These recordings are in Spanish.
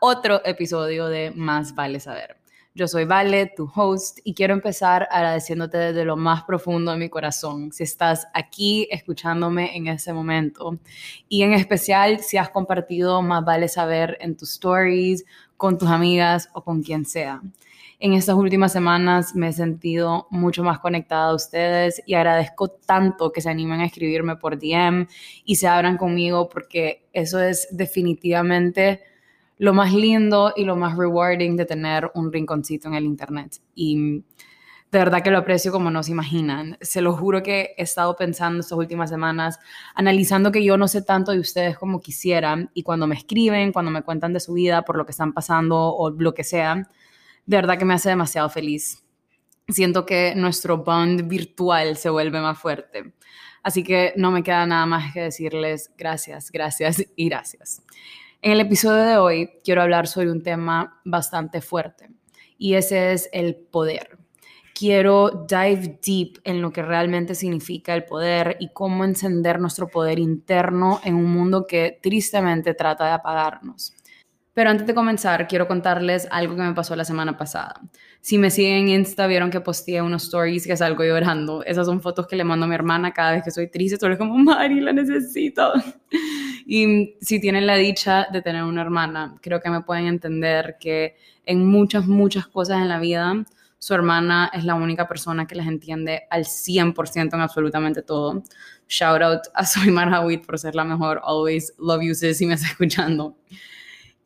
Otro episodio de Más vale saber. Yo soy Vale, tu host, y quiero empezar agradeciéndote desde lo más profundo de mi corazón si estás aquí escuchándome en ese momento. Y en especial si has compartido Más vale saber en tus stories, con tus amigas o con quien sea. En estas últimas semanas me he sentido mucho más conectada a ustedes y agradezco tanto que se animen a escribirme por DM y se abran conmigo porque eso es definitivamente lo más lindo y lo más rewarding de tener un rinconcito en el Internet. Y de verdad que lo aprecio como no se imaginan. Se lo juro que he estado pensando estas últimas semanas, analizando que yo no sé tanto de ustedes como quisieran y cuando me escriben, cuando me cuentan de su vida, por lo que están pasando o lo que sea, de verdad que me hace demasiado feliz. Siento que nuestro bond virtual se vuelve más fuerte. Así que no me queda nada más que decirles gracias, gracias y gracias. En el episodio de hoy quiero hablar sobre un tema bastante fuerte y ese es el poder. Quiero dive deep en lo que realmente significa el poder y cómo encender nuestro poder interno en un mundo que tristemente trata de apagarnos. Pero antes de comenzar, quiero contarles algo que me pasó la semana pasada. Si me siguen en Insta, vieron que posteé unos stories que salgo llorando. Esas son fotos que le mando a mi hermana cada vez que soy triste. Solo es como, Mari, la necesito. Y si tienen la dicha de tener una hermana, creo que me pueden entender que en muchas, muchas cosas en la vida, su hermana es la única persona que les entiende al 100% en absolutamente todo. Shout out a Soy Marhawit por ser la mejor. Always love you, sis, si me está escuchando.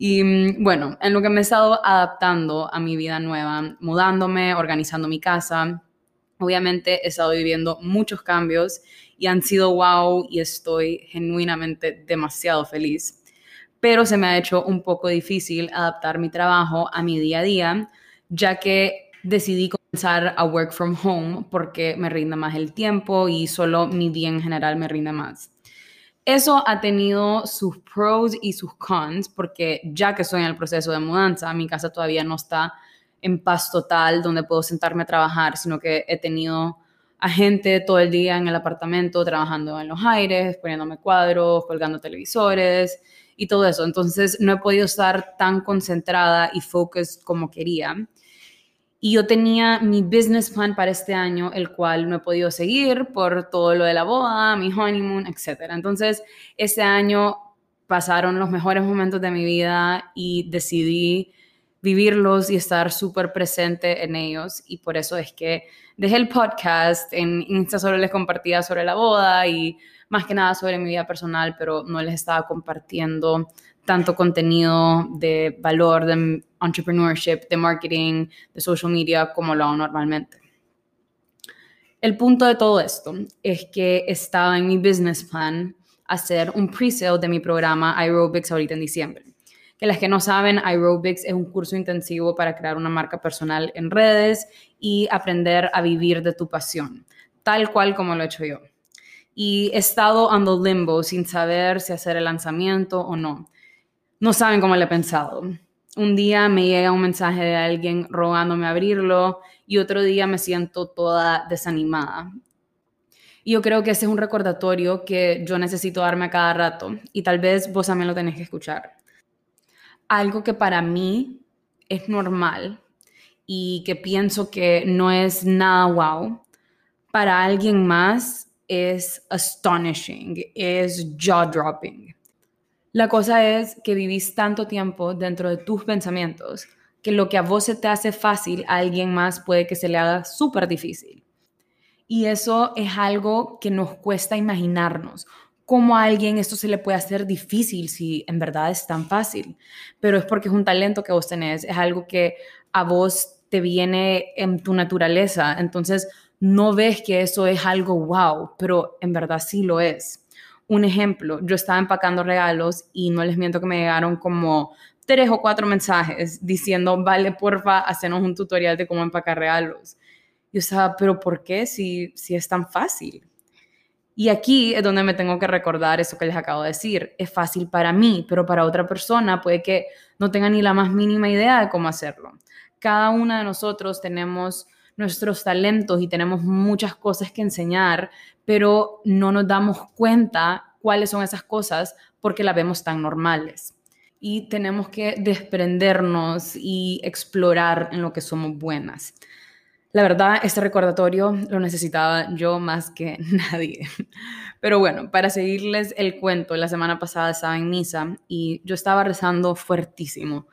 Y mm, bueno, en lo que me he estado adaptando a mi vida nueva, mudándome, organizando mi casa, obviamente he estado viviendo muchos cambios y han sido wow y estoy genuinamente demasiado feliz. Pero se me ha hecho un poco difícil adaptar mi trabajo a mi día a día, ya que decidí comenzar a work from home porque me rinde más el tiempo y solo mi día en general me rinde más. Eso ha tenido sus pros y sus cons, porque ya que estoy en el proceso de mudanza, mi casa todavía no está en paz total donde puedo sentarme a trabajar, sino que he tenido a gente todo el día en el apartamento trabajando en los aires, poniéndome cuadros, colgando televisores y todo eso. Entonces no he podido estar tan concentrada y focused como quería. Y yo tenía mi business plan para este año, el cual no he podido seguir por todo lo de la boda, mi honeymoon, etc. Entonces, este año pasaron los mejores momentos de mi vida y decidí vivirlos y estar súper presente en ellos. Y por eso es que dejé el podcast. En Insta solo les compartía sobre la boda y más que nada sobre mi vida personal, pero no les estaba compartiendo tanto contenido de valor, de entrepreneurship, de marketing, de social media como lo hago normalmente. El punto de todo esto es que estaba en mi business plan hacer un pre-sale de mi programa Aerobics ahorita en diciembre. Que las que no saben, Aerobics es un curso intensivo para crear una marca personal en redes y aprender a vivir de tu pasión, tal cual como lo he hecho yo. Y he estado ando limbo sin saber si hacer el lanzamiento o no. No saben cómo le he pensado. Un día me llega un mensaje de alguien rogándome abrirlo y otro día me siento toda desanimada. Y yo creo que ese es un recordatorio que yo necesito darme a cada rato y tal vez vos también lo tenés que escuchar. Algo que para mí es normal y que pienso que no es nada wow, para alguien más es astonishing, es jaw dropping. La cosa es que vivís tanto tiempo dentro de tus pensamientos que lo que a vos se te hace fácil, a alguien más puede que se le haga súper difícil. Y eso es algo que nos cuesta imaginarnos. ¿Cómo a alguien esto se le puede hacer difícil si en verdad es tan fácil? Pero es porque es un talento que vos tenés, es algo que a vos te viene en tu naturaleza. Entonces no ves que eso es algo wow, pero en verdad sí lo es. Un ejemplo, yo estaba empacando regalos y no les miento que me llegaron como tres o cuatro mensajes diciendo, vale, porfa, hacenos un tutorial de cómo empacar regalos. Yo estaba, pero ¿por qué si, si es tan fácil? Y aquí es donde me tengo que recordar eso que les acabo de decir. Es fácil para mí, pero para otra persona puede que no tenga ni la más mínima idea de cómo hacerlo. Cada una de nosotros tenemos nuestros talentos y tenemos muchas cosas que enseñar, pero no nos damos cuenta cuáles son esas cosas porque las vemos tan normales. y tenemos que desprendernos y explorar en lo que somos buenas. La verdad, este recordatorio lo necesitaba yo más que nadie. Pero bueno, para seguirles el cuento, la semana pasada estaba en misa y yo estaba rezando fuertísimo.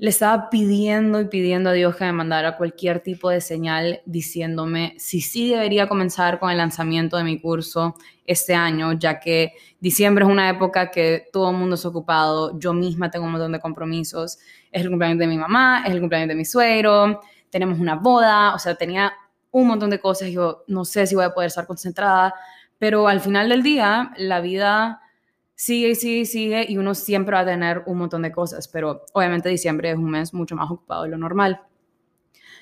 Le estaba pidiendo y pidiendo a Dios que me mandara cualquier tipo de señal diciéndome si sí debería comenzar con el lanzamiento de mi curso este año, ya que diciembre es una época que todo el mundo es ocupado, yo misma tengo un montón de compromisos, es el cumpleaños de mi mamá, es el cumpleaños de mi suegro, tenemos una boda, o sea, tenía un montón de cosas, yo no sé si voy a poder estar concentrada, pero al final del día la vida sigue sigue sigue y uno siempre va a tener un montón de cosas, pero obviamente diciembre es un mes mucho más ocupado de lo normal.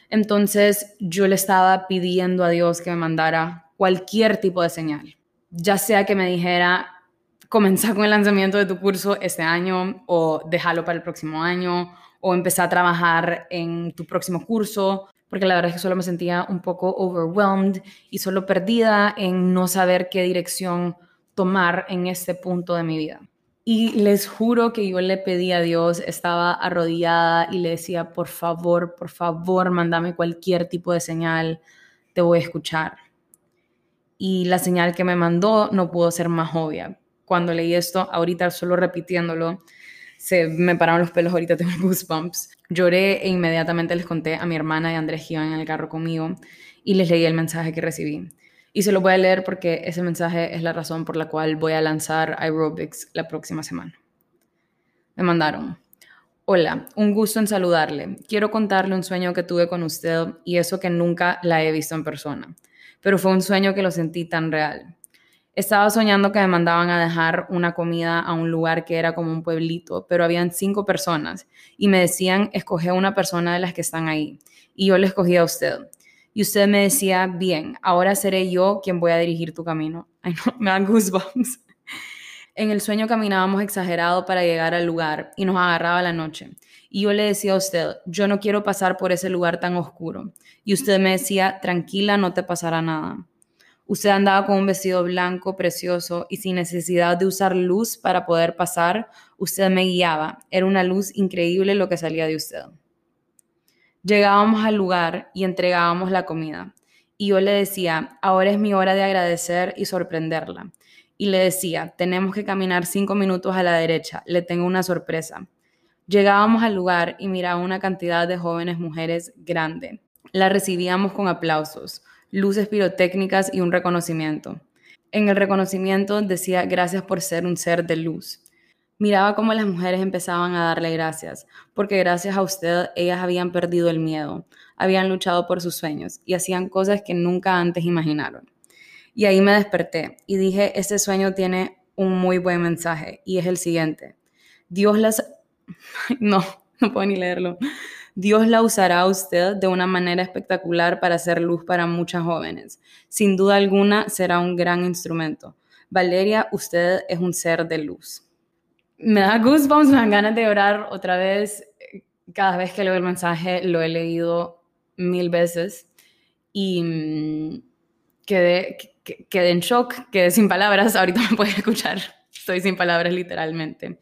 Entonces yo le estaba pidiendo a Dios que me mandara cualquier tipo de señal, ya sea que me dijera, comenzar con el lanzamiento de tu curso este año o déjalo para el próximo año o empezar a trabajar en tu próximo curso, porque la verdad es que solo me sentía un poco overwhelmed y solo perdida en no saber qué dirección tomar en este punto de mi vida. Y les juro que yo le pedí a Dios, estaba arrodillada y le decía, por favor, por favor, mándame cualquier tipo de señal, te voy a escuchar. Y la señal que me mandó no pudo ser más obvia. Cuando leí esto, ahorita solo repitiéndolo, se me pararon los pelos, ahorita tengo goosebumps. Lloré e inmediatamente les conté a mi hermana y a Andrés que iban en el carro conmigo y les leí el mensaje que recibí. Y se lo voy a leer porque ese mensaje es la razón por la cual voy a lanzar aerobics la próxima semana. Me mandaron. Hola, un gusto en saludarle. Quiero contarle un sueño que tuve con usted y eso que nunca la he visto en persona. Pero fue un sueño que lo sentí tan real. Estaba soñando que me mandaban a dejar una comida a un lugar que era como un pueblito, pero habían cinco personas y me decían, escoge una persona de las que están ahí. Y yo le escogí a usted. Y usted me decía, bien, ahora seré yo quien voy a dirigir tu camino. Ay, no, me dan goosebumps. En el sueño caminábamos exagerado para llegar al lugar y nos agarraba la noche. Y yo le decía a usted, yo no quiero pasar por ese lugar tan oscuro. Y usted me decía, tranquila, no te pasará nada. Usted andaba con un vestido blanco precioso y sin necesidad de usar luz para poder pasar, usted me guiaba. Era una luz increíble lo que salía de usted. Llegábamos al lugar y entregábamos la comida. Y yo le decía, ahora es mi hora de agradecer y sorprenderla. Y le decía, tenemos que caminar cinco minutos a la derecha, le tengo una sorpresa. Llegábamos al lugar y miraba una cantidad de jóvenes mujeres grande. La recibíamos con aplausos luces pirotécnicas y un reconocimiento. En el reconocimiento decía gracias por ser un ser de luz. Miraba cómo las mujeres empezaban a darle gracias, porque gracias a usted ellas habían perdido el miedo, habían luchado por sus sueños y hacían cosas que nunca antes imaginaron. Y ahí me desperté y dije, este sueño tiene un muy buen mensaje y es el siguiente. Dios las... No, no puedo ni leerlo. Dios la usará a usted de una manera espectacular para hacer luz para muchas jóvenes. Sin duda alguna será un gran instrumento. Valeria, usted es un ser de luz. Me da goosebumps, me dan ganas de orar otra vez. Cada vez que leo el mensaje lo he leído mil veces y mm, quedé, quedé en shock, quedé sin palabras. Ahorita me pueden escuchar, estoy sin palabras literalmente.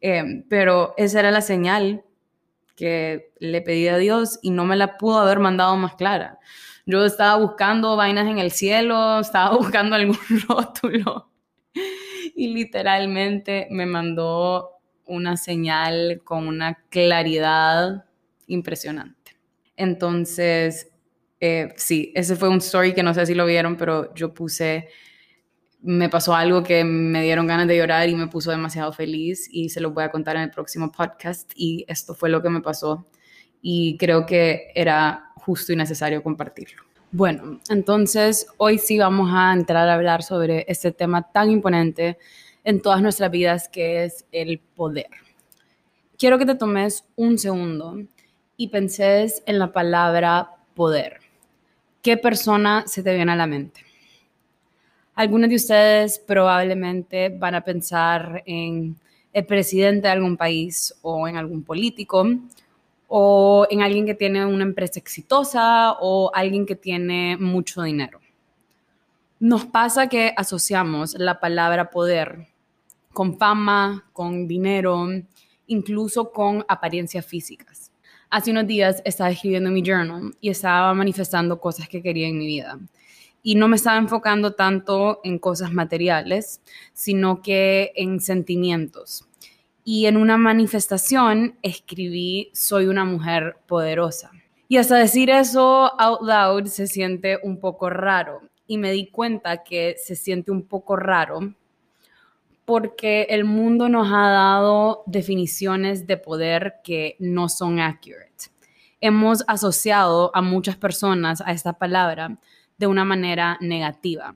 Eh, pero esa era la señal que le pedí a Dios y no me la pudo haber mandado más clara. Yo estaba buscando vainas en el cielo, estaba buscando algún rótulo y literalmente me mandó una señal con una claridad impresionante. Entonces, eh, sí, ese fue un story que no sé si lo vieron, pero yo puse me pasó algo que me dieron ganas de llorar y me puso demasiado feliz y se lo voy a contar en el próximo podcast y esto fue lo que me pasó y creo que era justo y necesario compartirlo. Bueno, entonces hoy sí vamos a entrar a hablar sobre este tema tan imponente en todas nuestras vidas que es el poder. Quiero que te tomes un segundo y penses en la palabra poder. ¿Qué persona se te viene a la mente? Algunos de ustedes probablemente van a pensar en el presidente de algún país o en algún político o en alguien que tiene una empresa exitosa o alguien que tiene mucho dinero. Nos pasa que asociamos la palabra poder con fama, con dinero incluso con apariencias físicas. Hace unos días estaba escribiendo mi journal y estaba manifestando cosas que quería en mi vida. Y no me estaba enfocando tanto en cosas materiales, sino que en sentimientos. Y en una manifestación escribí, soy una mujer poderosa. Y hasta decir eso out loud se siente un poco raro. Y me di cuenta que se siente un poco raro porque el mundo nos ha dado definiciones de poder que no son accurate. Hemos asociado a muchas personas a esta palabra de una manera negativa,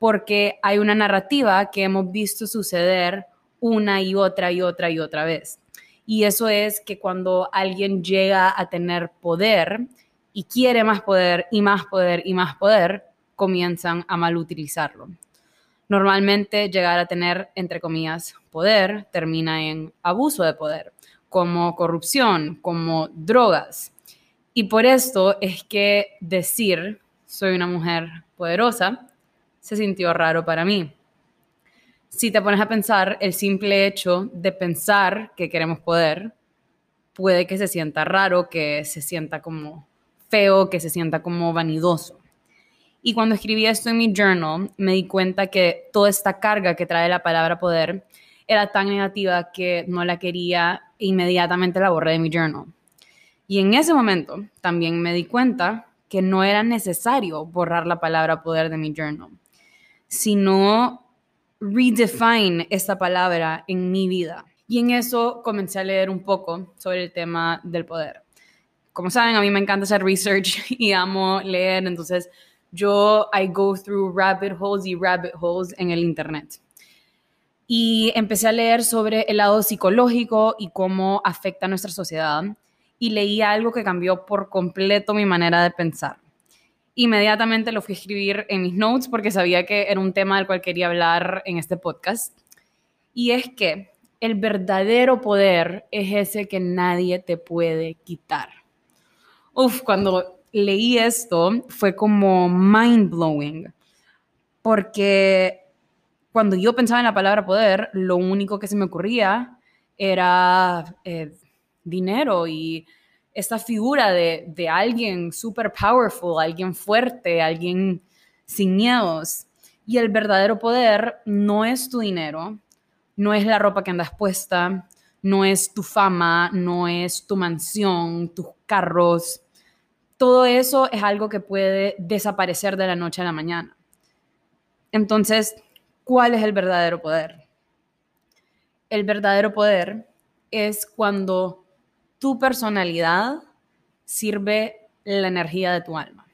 porque hay una narrativa que hemos visto suceder una y otra y otra y otra vez. Y eso es que cuando alguien llega a tener poder y quiere más poder y más poder y más poder, comienzan a mal utilizarlo. Normalmente llegar a tener, entre comillas, poder termina en abuso de poder, como corrupción, como drogas. Y por esto es que decir soy una mujer poderosa se sintió raro para mí. Si te pones a pensar, el simple hecho de pensar que queremos poder puede que se sienta raro, que se sienta como feo, que se sienta como vanidoso. Y cuando escribí esto en mi journal, me di cuenta que toda esta carga que trae la palabra poder era tan negativa que no la quería e inmediatamente la borré de mi journal. Y en ese momento también me di cuenta que no era necesario borrar la palabra poder de mi journal, sino redefine esta palabra en mi vida. Y en eso comencé a leer un poco sobre el tema del poder. Como saben, a mí me encanta hacer research y amo leer, entonces yo I go through rabbit holes y rabbit holes en el internet. Y empecé a leer sobre el lado psicológico y cómo afecta a nuestra sociedad. Y leí algo que cambió por completo mi manera de pensar. Inmediatamente lo fui a escribir en mis notes porque sabía que era un tema del cual quería hablar en este podcast. Y es que el verdadero poder es ese que nadie te puede quitar. Uf, cuando leí esto fue como mind blowing, porque cuando yo pensaba en la palabra poder, lo único que se me ocurría era eh, dinero y esta figura de, alguien super powerful, alguien fuerte, alguien sin miedos. Y el verdadero poder no es tu dinero, no es la ropa que andas puesta, no es tu fama, no es tu mansión, tus carros, todo eso es algo que puede desaparecer de la noche a la mañana. Entonces, ¿cuál es el verdadero poder? El verdadero poder es cuando tu personalidad sirve la energía de tu alma.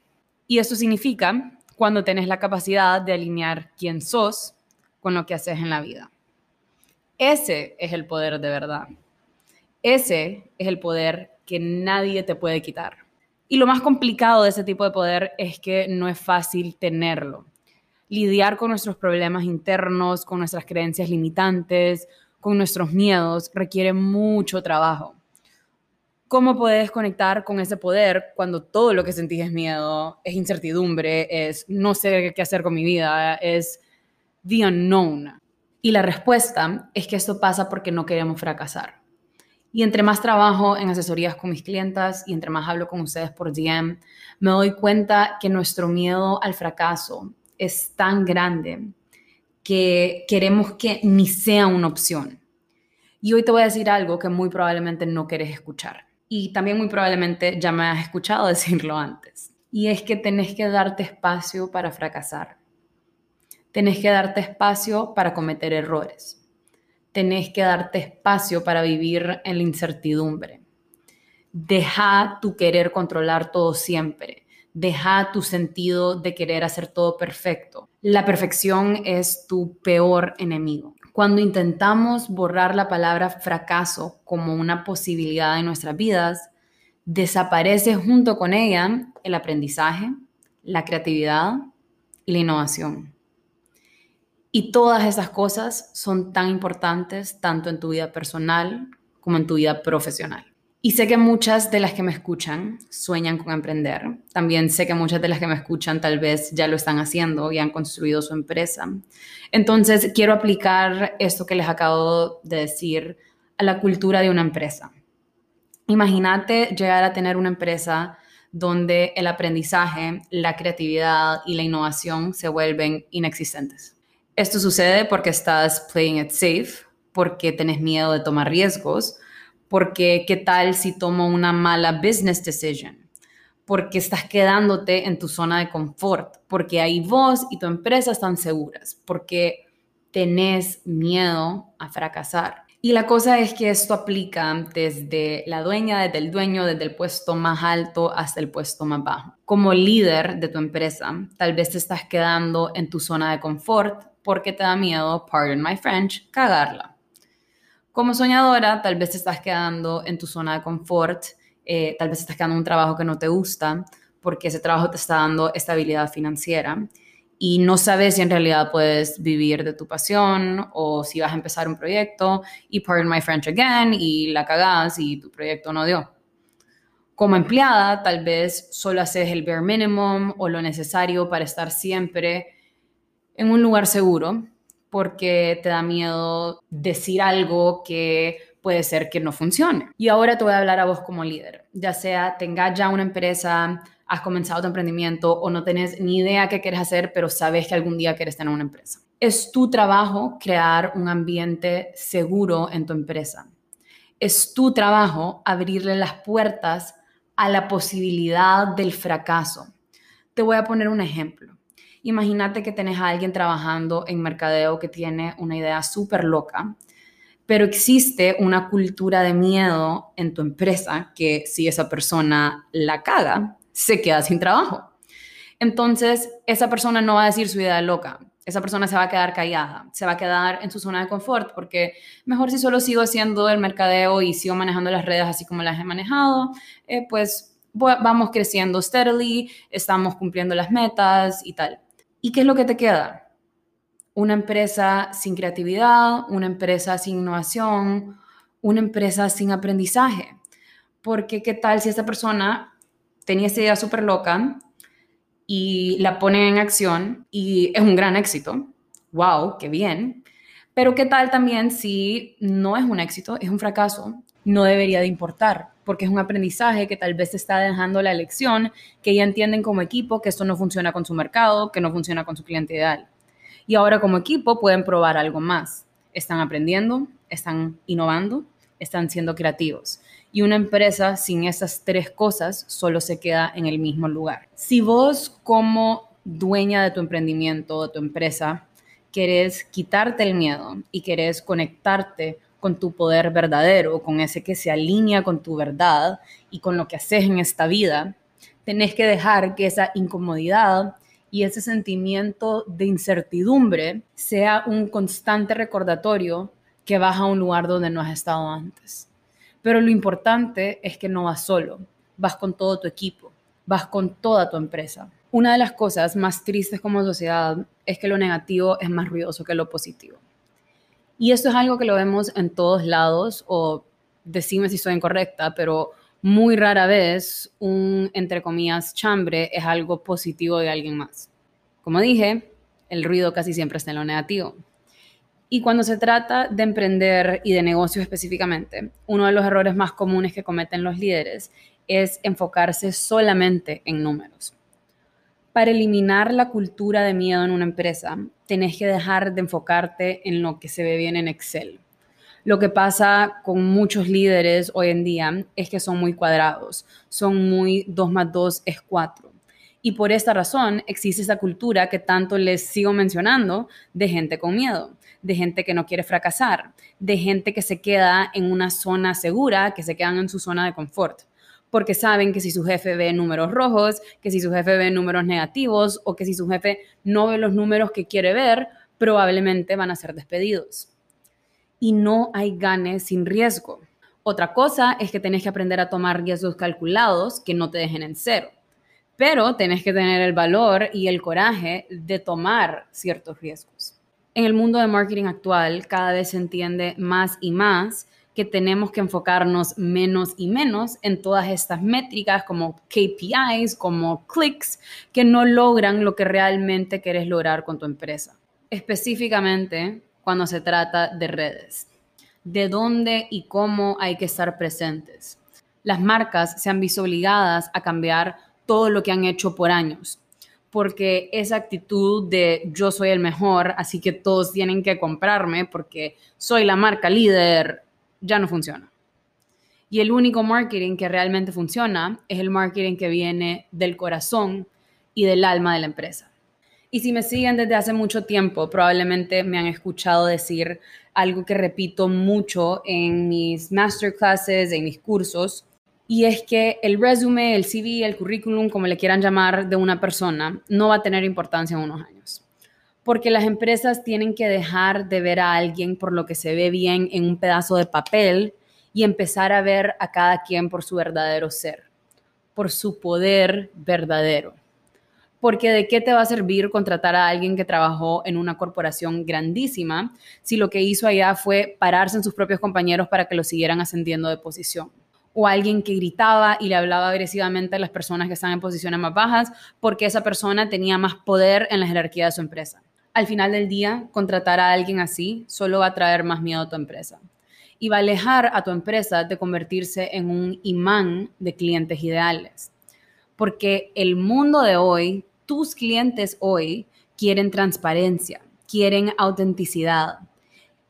Y eso significa cuando tienes la capacidad de alinear quién sos con lo que haces en la vida. Ese es el poder de verdad. Ese es el poder que nadie te puede quitar. Y lo más complicado de ese tipo de poder es que no es fácil tenerlo. Lidiar con nuestros problemas internos, con nuestras creencias limitantes, con nuestros miedos, requiere mucho trabajo. ¿Cómo puedes conectar con ese poder cuando todo lo que sentís es miedo, es incertidumbre, es no sé qué hacer con mi vida, es the unknown? Y la respuesta es que esto pasa porque no queremos fracasar. Y entre más trabajo en asesorías con mis clientas y entre más hablo con ustedes por DM, me doy cuenta que nuestro miedo al fracaso es tan grande que queremos que ni sea una opción. Y hoy te voy a decir algo que muy probablemente no quieres escuchar. Y también muy probablemente ya me has escuchado decirlo antes. Y es que tenés que darte espacio para fracasar. Tenés que darte espacio para cometer errores tenés que darte espacio para vivir en la incertidumbre. Deja tu querer controlar todo siempre. Deja tu sentido de querer hacer todo perfecto. La perfección es tu peor enemigo. Cuando intentamos borrar la palabra fracaso como una posibilidad en nuestras vidas, desaparece junto con ella el aprendizaje, la creatividad y la innovación. Y todas esas cosas son tan importantes tanto en tu vida personal como en tu vida profesional. Y sé que muchas de las que me escuchan sueñan con emprender. También sé que muchas de las que me escuchan tal vez ya lo están haciendo y han construido su empresa. Entonces, quiero aplicar esto que les acabo de decir a la cultura de una empresa. Imagínate llegar a tener una empresa donde el aprendizaje, la creatividad y la innovación se vuelven inexistentes. Esto sucede porque estás playing it safe, porque tenés miedo de tomar riesgos, porque qué tal si tomo una mala business decision, porque estás quedándote en tu zona de confort, porque ahí vos y tu empresa están seguras, porque tenés miedo a fracasar. Y la cosa es que esto aplica desde la dueña, desde el dueño, desde el puesto más alto hasta el puesto más bajo. Como líder de tu empresa, tal vez te estás quedando en tu zona de confort porque te da miedo, pardon my French, cagarla. Como soñadora, tal vez te estás quedando en tu zona de confort, eh, tal vez estás quedando en un trabajo que no te gusta porque ese trabajo te está dando estabilidad financiera y no sabes si en realidad puedes vivir de tu pasión o si vas a empezar un proyecto y pardon my French again y la cagás y tu proyecto no dio. Como empleada, tal vez solo haces el bare minimum o lo necesario para estar siempre en un lugar seguro porque te da miedo decir algo que puede ser que no funcione. Y ahora te voy a hablar a vos como líder, ya sea tengas ya una empresa, has comenzado tu emprendimiento o no tenés ni idea qué quieres hacer, pero sabes que algún día quieres tener una empresa. Es tu trabajo crear un ambiente seguro en tu empresa. Es tu trabajo abrirle las puertas a la posibilidad del fracaso. Te voy a poner un ejemplo. Imagínate que tenés a alguien trabajando en mercadeo que tiene una idea súper loca, pero existe una cultura de miedo en tu empresa que si esa persona la caga, se queda sin trabajo. Entonces, esa persona no va a decir su idea loca. Esa persona se va a quedar callada, se va a quedar en su zona de confort, porque mejor si solo sigo haciendo el mercadeo y sigo manejando las redes así como las he manejado, eh, pues vamos creciendo steadily, estamos cumpliendo las metas y tal. ¿Y qué es lo que te queda? Una empresa sin creatividad, una empresa sin innovación, una empresa sin aprendizaje. Porque qué tal si esta persona tenía esa idea súper loca y la pone en acción y es un gran éxito. ¡Wow! ¡Qué bien! Pero ¿qué tal también si no es un éxito, es un fracaso? No debería de importar, porque es un aprendizaje que tal vez está dejando la lección, que ya entienden como equipo que esto no funciona con su mercado, que no funciona con su cliente ideal. Y ahora como equipo pueden probar algo más. Están aprendiendo, están innovando, están siendo creativos y una empresa sin esas tres cosas solo se queda en el mismo lugar. Si vos como dueña de tu emprendimiento, de tu empresa, querés quitarte el miedo y querés conectarte con tu poder verdadero, con ese que se alinea con tu verdad y con lo que haces en esta vida, tenés que dejar que esa incomodidad y ese sentimiento de incertidumbre sea un constante recordatorio que vas a un lugar donde no has estado antes. Pero lo importante es que no vas solo, vas con todo tu equipo, vas con toda tu empresa. Una de las cosas más tristes como sociedad es que lo negativo es más ruidoso que lo positivo. Y esto es algo que lo vemos en todos lados, o decime si estoy incorrecta, pero muy rara vez un, entre comillas, chambre es algo positivo de alguien más. Como dije, el ruido casi siempre está en lo negativo. Y cuando se trata de emprender y de negocio específicamente, uno de los errores más comunes que cometen los líderes es enfocarse solamente en números. Para eliminar la cultura de miedo en una empresa, tenés que dejar de enfocarte en lo que se ve bien en Excel. Lo que pasa con muchos líderes hoy en día es que son muy cuadrados, son muy 2 más 2 es 4. Y por esta razón existe esa cultura que tanto les sigo mencionando de gente con miedo de gente que no quiere fracasar, de gente que se queda en una zona segura, que se quedan en su zona de confort, porque saben que si su jefe ve números rojos, que si su jefe ve números negativos o que si su jefe no ve los números que quiere ver, probablemente van a ser despedidos. Y no hay ganes sin riesgo. Otra cosa es que tenés que aprender a tomar riesgos calculados que no te dejen en cero. Pero tenés que tener el valor y el coraje de tomar ciertos riesgos en el mundo de marketing actual cada vez se entiende más y más que tenemos que enfocarnos menos y menos en todas estas métricas como KPIs, como clicks, que no logran lo que realmente quieres lograr con tu empresa. Específicamente cuando se trata de redes. de dónde y cómo hay que estar presentes. Las marcas se han visto obligadas a cambiar todo lo que han hecho por años, porque esa actitud de yo soy el mejor, así que todos tienen que comprarme porque soy la marca líder, ya no funciona. Y el único marketing que realmente funciona es el marketing que viene del corazón y del alma de la empresa. Y si me siguen desde hace mucho tiempo, probablemente me han escuchado decir algo que repito mucho en mis masterclasses, en mis cursos, y es que el resumen, el CV, el currículum, como le quieran llamar, de una persona, no va a tener importancia en unos años. Porque las empresas tienen que dejar de ver a alguien por lo que se ve bien en un pedazo de papel y empezar a ver a cada quien por su verdadero ser, por su poder verdadero porque de qué te va a servir contratar a alguien que trabajó en una corporación grandísima si lo que hizo allá fue pararse en sus propios compañeros para que lo siguieran ascendiendo de posición. O alguien que gritaba y le hablaba agresivamente a las personas que están en posiciones más bajas porque esa persona tenía más poder en la jerarquía de su empresa. Al final del día, contratar a alguien así solo va a traer más miedo a tu empresa y va a alejar a tu empresa de convertirse en un imán de clientes ideales porque el mundo de hoy, tus clientes hoy quieren transparencia, quieren autenticidad,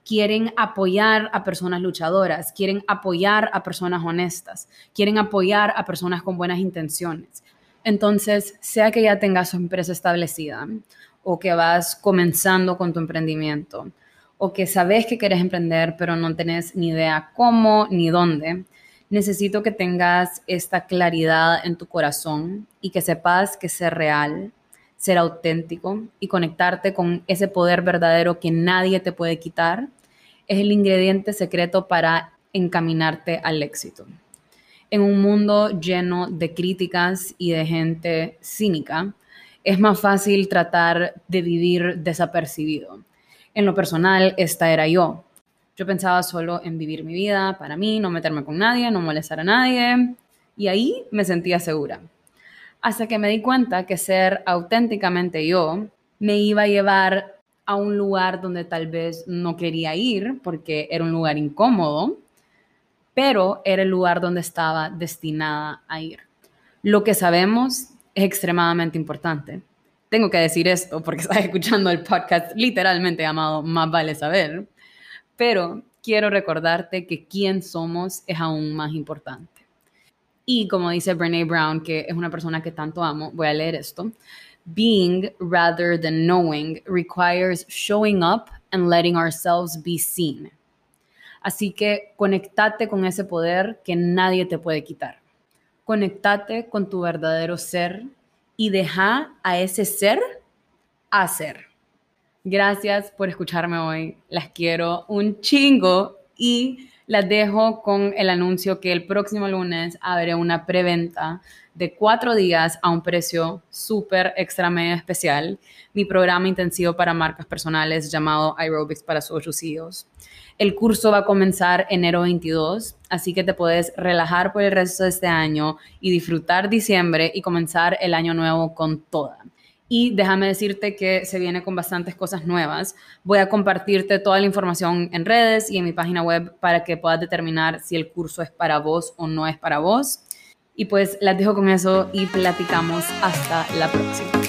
quieren apoyar a personas luchadoras, quieren apoyar a personas honestas, quieren apoyar a personas con buenas intenciones. Entonces, sea que ya tengas tu empresa establecida o que vas comenzando con tu emprendimiento o que sabes que quieres emprender pero no tenés ni idea cómo ni dónde, necesito que tengas esta claridad en tu corazón y que sepas que ser real, ser auténtico y conectarte con ese poder verdadero que nadie te puede quitar es el ingrediente secreto para encaminarte al éxito. En un mundo lleno de críticas y de gente cínica, es más fácil tratar de vivir desapercibido. En lo personal, esta era yo. Yo pensaba solo en vivir mi vida para mí, no meterme con nadie, no molestar a nadie. Y ahí me sentía segura. Hasta que me di cuenta que ser auténticamente yo me iba a llevar a un lugar donde tal vez no quería ir porque era un lugar incómodo, pero era el lugar donde estaba destinada a ir. Lo que sabemos es extremadamente importante. Tengo que decir esto porque estás escuchando el podcast literalmente llamado Más vale saber pero quiero recordarte que quién somos es aún más importante. Y como dice Brene Brown, que es una persona que tanto amo, voy a leer esto. Being rather than knowing requires showing up and letting ourselves be seen. Así que conectate con ese poder que nadie te puede quitar. Conectate con tu verdadero ser y deja a ese ser hacer. Gracias por escucharme hoy. Las quiero un chingo y las dejo con el anuncio que el próximo lunes abre una preventa de cuatro días a un precio súper extra medio especial. Mi programa intensivo para marcas personales llamado Aerobics para Social CEOs. El curso va a comenzar enero 22, así que te puedes relajar por el resto de este año y disfrutar diciembre y comenzar el año nuevo con toda. Y déjame decirte que se viene con bastantes cosas nuevas. Voy a compartirte toda la información en redes y en mi página web para que puedas determinar si el curso es para vos o no es para vos. Y pues las dejo con eso y platicamos hasta la próxima.